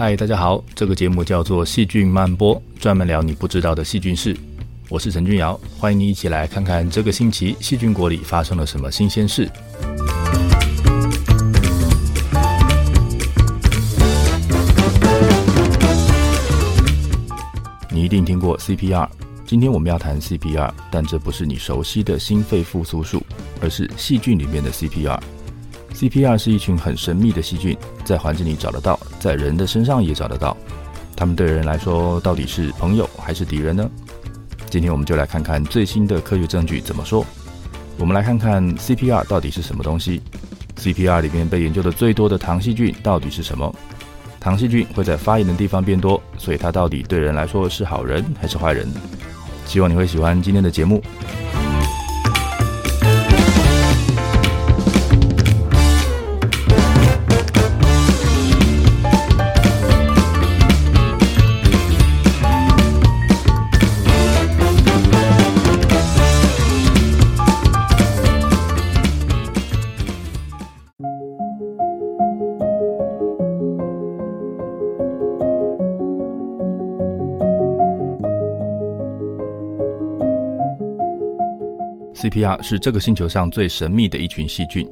嗨，大家好，这个节目叫做细菌漫播，专门聊你不知道的细菌事。我是陈君尧，欢迎你一起来看看这个星期细菌国里发生了什么新鲜事。你一定听过 CPR，今天我们要谈 CPR，但这不是你熟悉的心肺复苏术，而是细菌里面的 CPR。CPR 是一群很神秘的细菌，在环境里找得到，在人的身上也找得到。他们对人来说到底是朋友还是敌人呢？今天我们就来看看最新的科学证据怎么说。我们来看看 CPR 到底是什么东西。CPR 里面被研究的最多的糖细菌到底是什么？糖细菌会在发炎的地方变多，所以它到底对人来说是好人还是坏人？希望你会喜欢今天的节目。CPR 是这个星球上最神秘的一群细菌。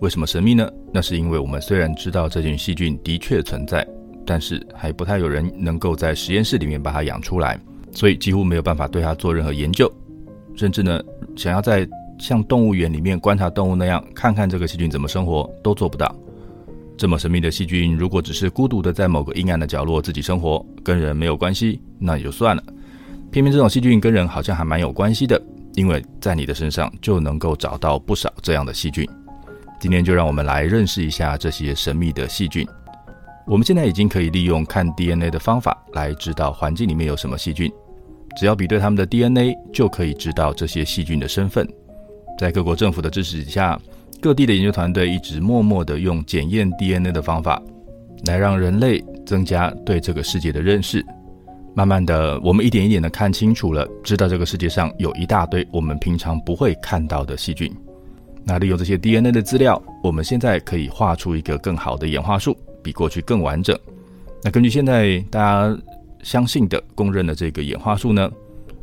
为什么神秘呢？那是因为我们虽然知道这群细菌的确存在，但是还不太有人能够在实验室里面把它养出来，所以几乎没有办法对它做任何研究。甚至呢，想要在像动物园里面观察动物那样看看这个细菌怎么生活，都做不到。这么神秘的细菌，如果只是孤独的在某个阴暗的角落自己生活，跟人没有关系，那也就算了。偏偏这种细菌跟人好像还蛮有关系的。因为在你的身上就能够找到不少这样的细菌。今天就让我们来认识一下这些神秘的细菌。我们现在已经可以利用看 DNA 的方法来知道环境里面有什么细菌。只要比对它们的 DNA，就可以知道这些细菌的身份。在各国政府的支持下，各地的研究团队一直默默地用检验 DNA 的方法，来让人类增加对这个世界的认识。慢慢的，我们一点一点的看清楚了，知道这个世界上有一大堆我们平常不会看到的细菌。那利用这些 DNA 的资料，我们现在可以画出一个更好的演化树，比过去更完整。那根据现在大家相信的、公认的这个演化树呢，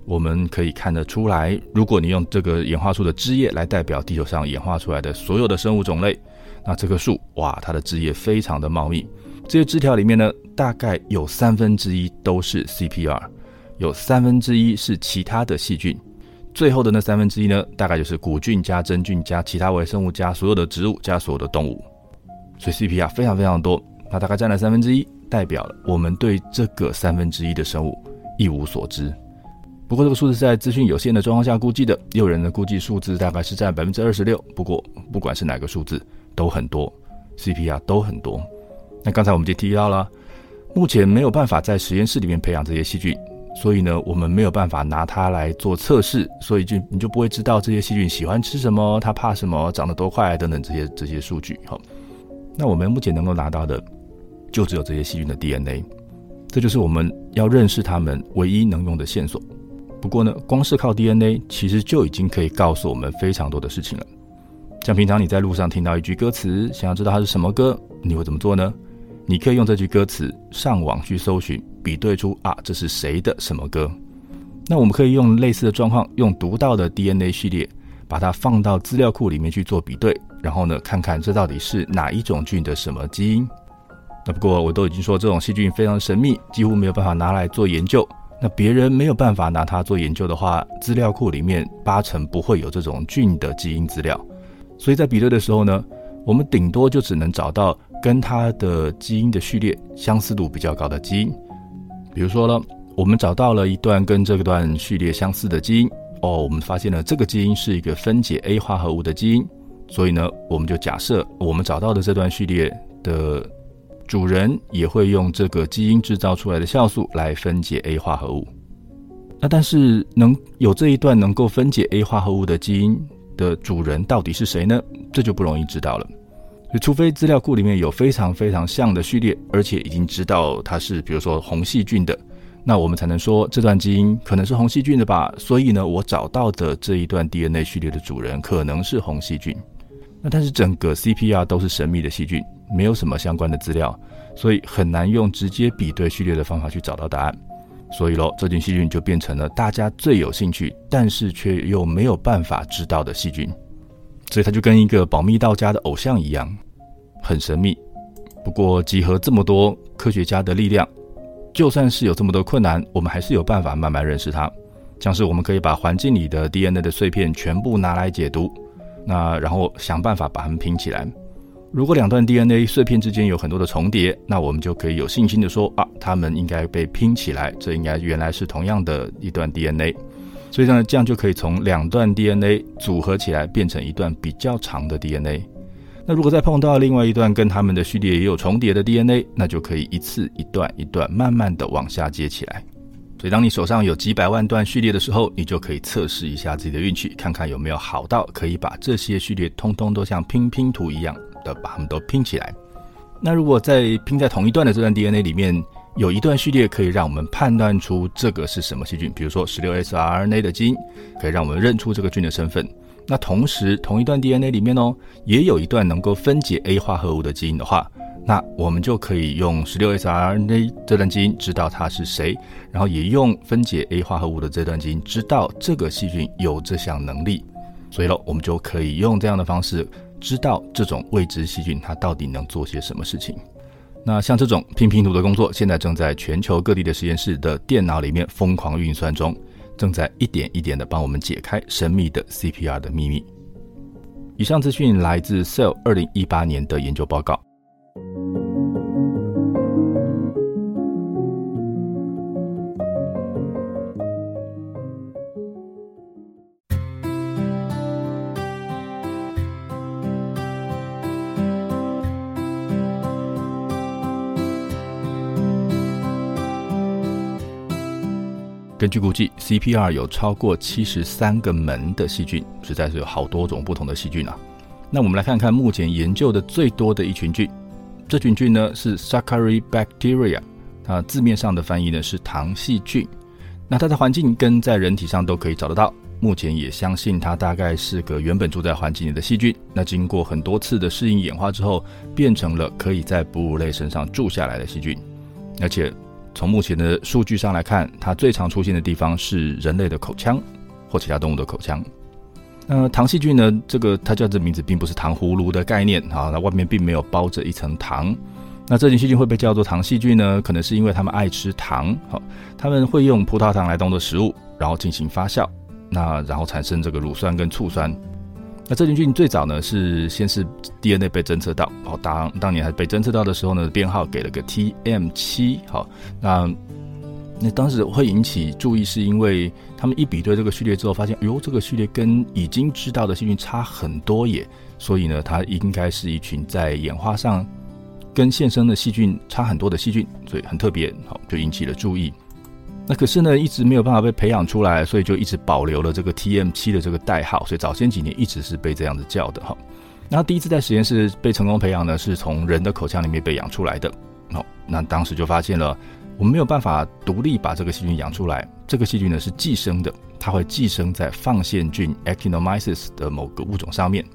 我们可以看得出来，如果你用这个演化树的枝叶来代表地球上演化出来的所有的生物种类，那这棵树哇，它的枝叶非常的茂密。这些枝条里面呢，大概有三分之一都是 CPR，有三分之一是其他的细菌，最后的那三分之一呢，大概就是古菌加真菌加其他微生物加所有的植物加所有的动物，所以 CPR 非常非常多，它大概占了三分之一，代表了我们对这个三分之一的生物一无所知。不过这个数字是在资讯有限的状况下估计的，也有人的估计数字大概是占百分之二十六。不过不管是哪个数字，都很多，CPR 都很多。那刚才我们就提到了，目前没有办法在实验室里面培养这些细菌，所以呢，我们没有办法拿它来做测试，所以就你就不会知道这些细菌喜欢吃什么，它怕什么，长得多快等等这些这些数据。好，那我们目前能够拿到的，就只有这些细菌的 DNA，这就是我们要认识它们唯一能用的线索。不过呢，光是靠 DNA，其实就已经可以告诉我们非常多的事情了。像平常你在路上听到一句歌词，想要知道它是什么歌，你会怎么做呢？你可以用这句歌词上网去搜寻，比对出啊，这是谁的什么歌？那我们可以用类似的状况，用读到的 DNA 序列，把它放到资料库里面去做比对，然后呢，看看这到底是哪一种菌的什么基因。那不过我都已经说，这种细菌非常神秘，几乎没有办法拿来做研究。那别人没有办法拿它做研究的话，资料库里面八成不会有这种菌的基因资料。所以在比对的时候呢，我们顶多就只能找到。跟它的基因的序列相似度比较高的基因，比如说呢，我们找到了一段跟这个段序列相似的基因哦，我们发现了这个基因是一个分解 A 化合物的基因，所以呢，我们就假设我们找到的这段序列的主人也会用这个基因制造出来的酵素来分解 A 化合物。那但是能有这一段能够分解 A 化合物的基因的主人到底是谁呢？这就不容易知道了。就除非资料库里面有非常非常像的序列，而且已经知道它是比如说红细菌的，那我们才能说这段基因可能是红细菌的吧。所以呢，我找到的这一段 DNA 序列的主人可能是红细菌。那但是整个 CPR 都是神秘的细菌，没有什么相关的资料，所以很难用直接比对序列的方法去找到答案。所以喽，这菌细菌就变成了大家最有兴趣，但是却又没有办法知道的细菌。所以它就跟一个保密到家的偶像一样，很神秘。不过集合这么多科学家的力量，就算是有这么多困难，我们还是有办法慢慢认识它。像是我们可以把环境里的 DNA 的碎片全部拿来解读，那然后想办法把它们拼起来。如果两段 DNA 碎片之间有很多的重叠，那我们就可以有信心的说啊，它们应该被拼起来，这应该原来是同样的一段 DNA。所以呢，这样就可以从两段 DNA 组合起来变成一段比较长的 DNA。那如果再碰到另外一段跟它们的序列也有重叠的 DNA，那就可以一次一段一段慢慢的往下接起来。所以当你手上有几百万段序列的时候，你就可以测试一下自己的运气，看看有没有好到可以把这些序列通通都像拼拼图一样的把它们都拼起来。那如果在拼在同一段的这段 DNA 里面，有一段序列可以让我们判断出这个是什么细菌，比如说十六 S RNA 的基因，可以让我们认出这个菌的身份。那同时，同一段 DNA 里面哦，也有一段能够分解 A 化合物的基因的话，那我们就可以用十六 S RNA 这段基因知道它是谁，然后也用分解 A 化合物的这段基因知道这个细菌有这项能力。所以喽，我们就可以用这样的方式知道这种未知细菌它到底能做些什么事情。那像这种拼拼图的工作，现在正在全球各地的实验室的电脑里面疯狂运算中，正在一点一点的帮我们解开神秘的 CPR 的秘密。以上资讯来自 Cell 二零一八年的研究报告。据估计，CPR 有超过七十三个门的细菌，实在是有好多种不同的细菌啊。那我们来看看目前研究的最多的一群菌，这群菌呢是 Saccharibacteria，它字面上的翻译呢是糖细菌。那它的环境跟在人体上都可以找得到，目前也相信它大概是个原本住在环境里的细菌，那经过很多次的适应演化之后，变成了可以在哺乳类身上住下来的细菌，而且。从目前的数据上来看，它最常出现的地方是人类的口腔或其他动物的口腔。那糖细菌呢？这个它叫这名字，并不是糖葫芦的概念啊。那外面并没有包着一层糖。那这群细菌会被叫做糖细菌呢？可能是因为它们爱吃糖。好，它们会用葡萄糖来当做食物，然后进行发酵，那然后产生这个乳酸跟醋酸。那这群菌最早呢是先是 DNA 被侦测到，好，当当年还被侦测到的时候呢，编号给了个 TM 七，好，那那当时会引起注意，是因为他们一比对这个序列之后，发现，哟，这个序列跟已经知道的细菌差很多耶，所以呢，它应该是一群在演化上跟现生的细菌差很多的细菌，所以很特别，好，就引起了注意。那可是呢，一直没有办法被培养出来，所以就一直保留了这个 TM 七的这个代号，所以早先几年一直是被这样子叫的哈。然后第一次在实验室被成功培养呢，是从人的口腔里面被养出来的。好，那当时就发现了，我们没有办法独立把这个细菌养出来，这个细菌呢是寄生的，它会寄生在放线菌 Actinomyces 的某个物种上面。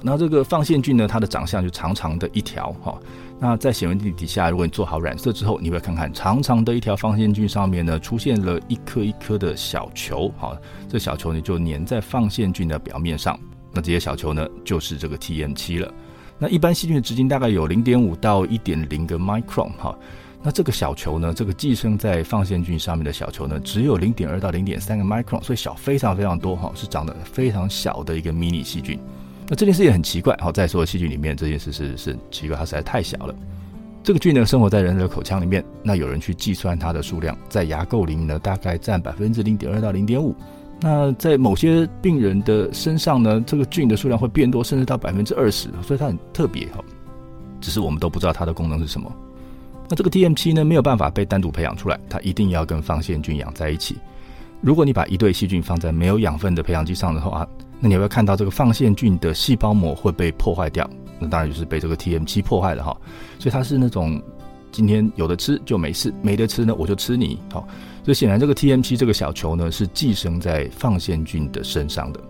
那这个放线菌呢，它的长相就长长的一条哈。那在显微镜底下，如果你做好染色之后，你会看看长长的一条放线菌上面呢，出现了一颗一颗的小球，好，这小球呢就粘在放线菌的表面上。那这些小球呢，就是这个 TM7 了。那一般细菌的直径大概有零点五到一点零个 micron，哈。那这个小球呢，这个寄生在放线菌上面的小球呢，只有零点二到零点三个 micron，所以小非常非常多，哈，是长得非常小的一个迷你细菌。那这件事也很奇怪，好，在所有细菌里面，这件事是是奇怪，它实在太小了。这个菌呢，生活在人类的口腔里面，那有人去计算它的数量，在牙垢里面呢，大概占百分之零点二到零点五。那在某些病人的身上呢，这个菌的数量会变多，甚至到百分之二十，所以它很特别哈。只是我们都不知道它的功能是什么。那这个 TM7 呢，没有办法被单独培养出来，它一定要跟放线菌养在一起。如果你把一对细菌放在没有养分的培养基上的话，那你会看到这个放线菌的细胞膜会被破坏掉，那当然就是被这个 TM7 破坏了哈。所以它是那种今天有的吃就没事，没得吃呢我就吃你。好，所以显然这个 TM7 这个小球呢是寄生在放线菌的身上的，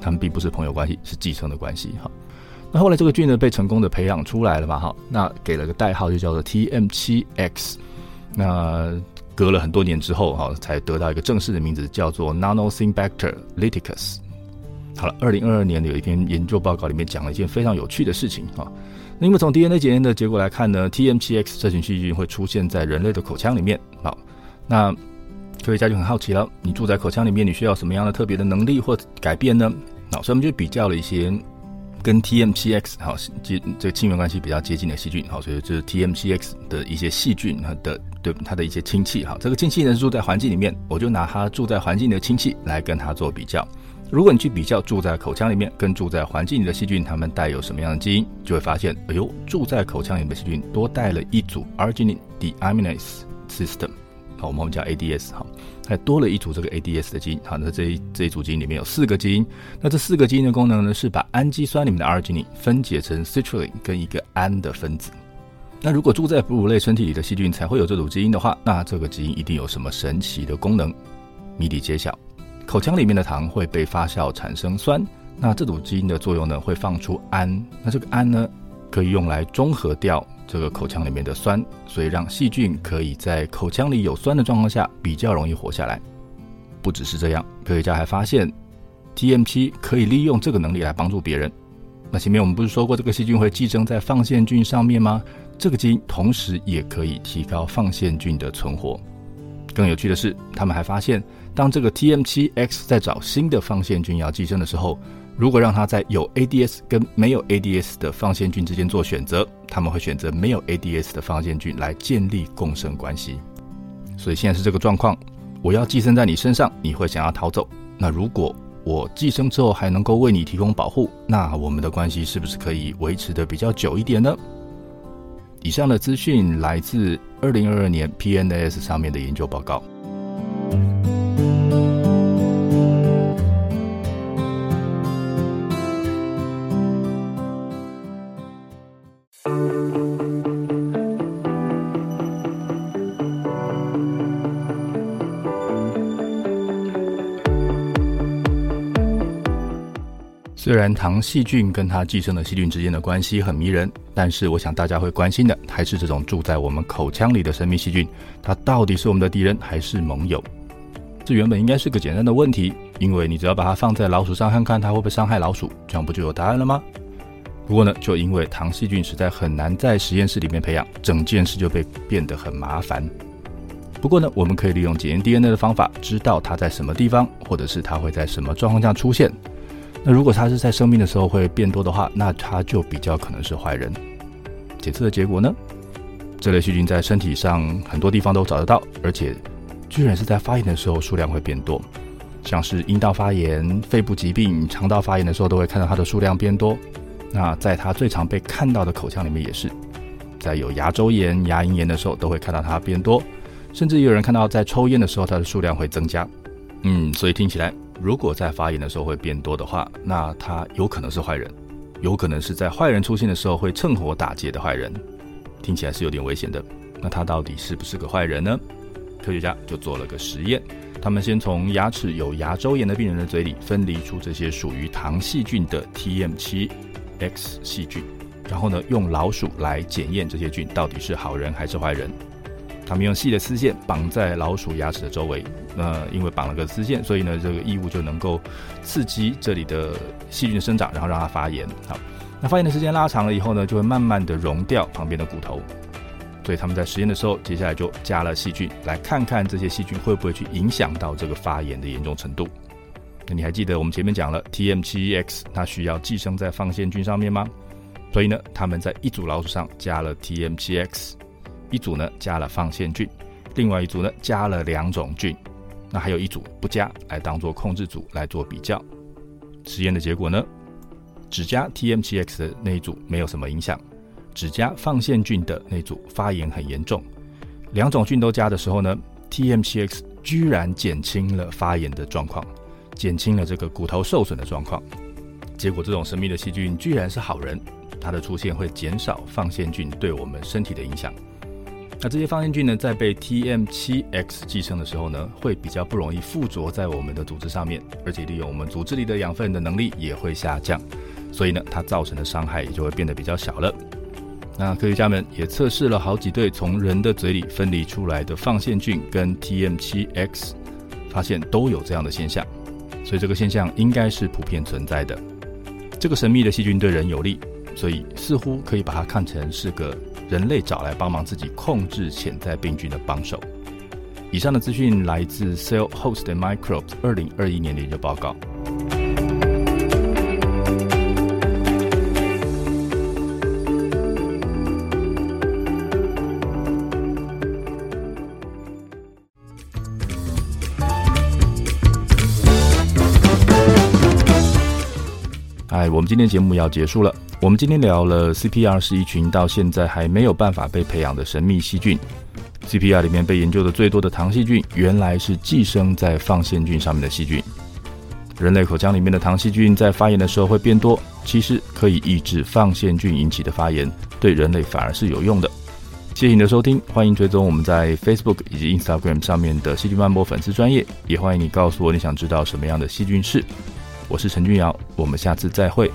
他们并不是朋友关系，是寄生的关系哈。那后来这个菌呢被成功的培养出来了嘛，哈，那给了个代号就叫做 TM7X。那隔了很多年之后，哈，才得到一个正式的名字，叫做 Nanosymbacter lyticus。好了，二零二二年的有一篇研究报告里面讲了一件非常有趣的事情啊。那因为从 DNA 检验的结果来看呢，TM7X 这群细菌会出现在人类的口腔里面。好，那科学家就很好奇了，你住在口腔里面，你需要什么样的特别的能力或改变呢？好，所以我们就比较了一些跟 TM7X 好接这个亲缘关系比较接近的细菌。好，所以就是 TM7X 的一些细菌它的对它的一些亲戚。好，这个亲戚呢是住在环境里面，我就拿它住在环境的亲戚来跟它做比较。如果你去比较住在口腔里面跟住在环境里的细菌，它们带有什么样的基因，就会发现，哎呦，住在口腔里面的细菌多带了一组 Arginine Deaminase System，好，我们叫 ADS，好，还多了一组这个 ADS 的基因，好，那这一这一组基因里面有四个基因，那这四个基因的功能呢，是把氨基酸里面的 Arginine 分解成 Citrulline 跟一个氨的分子。那如果住在哺乳类身体里的细菌才会有这组基因的话，那这个基因一定有什么神奇的功能？谜底揭晓。口腔里面的糖会被发酵产生酸，那这组基因的作用呢，会放出氨，那这个氨呢，可以用来中和掉这个口腔里面的酸，所以让细菌可以在口腔里有酸的状况下比较容易活下来。不只是这样，科学家还发现 TMP 可以利用这个能力来帮助别人。那前面我们不是说过这个细菌会寄生在放线菌上面吗？这个基因同时也可以提高放线菌的存活。更有趣的是，他们还发现，当这个 TM7X 在找新的放线菌要寄生的时候，如果让它在有 ADS 跟没有 ADS 的放线菌之间做选择，他们会选择没有 ADS 的放线菌来建立共生关系。所以现在是这个状况，我要寄生在你身上，你会想要逃走。那如果我寄生之后还能够为你提供保护，那我们的关系是不是可以维持的比较久一点呢？以上的资讯来自二零二二年 PNAS 上面的研究报告。虽然糖细菌跟它寄生的细菌之间的关系很迷人，但是我想大家会关心的还是这种住在我们口腔里的神秘细菌，它到底是我们的敌人还是盟友？这原本应该是个简单的问题，因为你只要把它放在老鼠上看看它会不会伤害老鼠，这样不就有答案了吗？不过呢，就因为糖细菌实在很难在实验室里面培养，整件事就被变得很麻烦。不过呢，我们可以利用检验 DNA 的方法，知道它在什么地方，或者是它会在什么状况下出现。那如果它是在生病的时候会变多的话，那它就比较可能是坏人。检测的结果呢？这类细菌在身体上很多地方都找得到，而且居然是在发炎的时候数量会变多，像是阴道发炎、肺部疾病、肠道发炎的时候都会看到它的数量变多。那在它最常被看到的口腔里面也是，在有牙周炎、牙龈炎的时候都会看到它变多，甚至有人看到在抽烟的时候它的数量会增加。嗯，所以听起来。如果在发炎的时候会变多的话，那他有可能是坏人，有可能是在坏人出现的时候会趁火打劫的坏人，听起来是有点危险的。那他到底是不是个坏人呢？科学家就做了个实验，他们先从牙齿有牙周炎的病人的嘴里分离出这些属于糖细菌的 TM7X 细菌，然后呢，用老鼠来检验这些菌到底是好人还是坏人。他们用细的丝线绑在老鼠牙齿的周围，那因为绑了个丝线，所以呢，这个异物就能够刺激这里的细菌生长，然后让它发炎。好，那发炎的时间拉长了以后呢，就会慢慢的溶掉旁边的骨头。所以他们在实验的时候，接下来就加了细菌，来看看这些细菌会不会去影响到这个发炎的严重程度。那你还记得我们前面讲了 TM7X 它需要寄生在放线菌上面吗？所以呢，他们在一组老鼠上加了 TM7X。一组呢加了放线菌，另外一组呢加了两种菌，那还有一组不加，来当做控制组来做比较。实验的结果呢，只加 TM7X 的那一组没有什么影响，只加放线菌的那组发炎很严重。两种菌都加的时候呢，TM7X 居然减轻了发炎的状况，减轻了这个骨头受损的状况。结果这种神秘的细菌居然是好人，它的出现会减少放线菌对我们身体的影响。那这些放线菌呢，在被 TM7X 寄生的时候呢，会比较不容易附着在我们的组织上面，而且利用我们组织里的养分的能力也会下降。所以呢，它造成的伤害也就会变得比较小了。那科学家们也测试了好几对从人的嘴里分离出来的放线菌跟 TM7X，发现都有这样的现象，所以这个现象应该是普遍存在的。这个神秘的细菌对人有利，所以似乎可以把它看成是个人类找来帮忙自己控制潜在病菌的帮手。以上的资讯来自 Cell Host and Microbes 二零二一年的研究报告。我们今天节目要结束了。我们今天聊了 CPR 是一群到现在还没有办法被培养的神秘细菌。CPR 里面被研究的最多的糖细菌，原来是寄生在放线菌上面的细菌。人类口腔里面的糖细菌在发炎的时候会变多，其实可以抑制放线菌引起的发炎，对人类反而是有用的。谢谢你的收听，欢迎追踪我们在 Facebook 以及 Instagram 上面的细菌曼波粉丝专业，也欢迎你告诉我你想知道什么样的细菌是。我是陈俊尧，我们下次再会。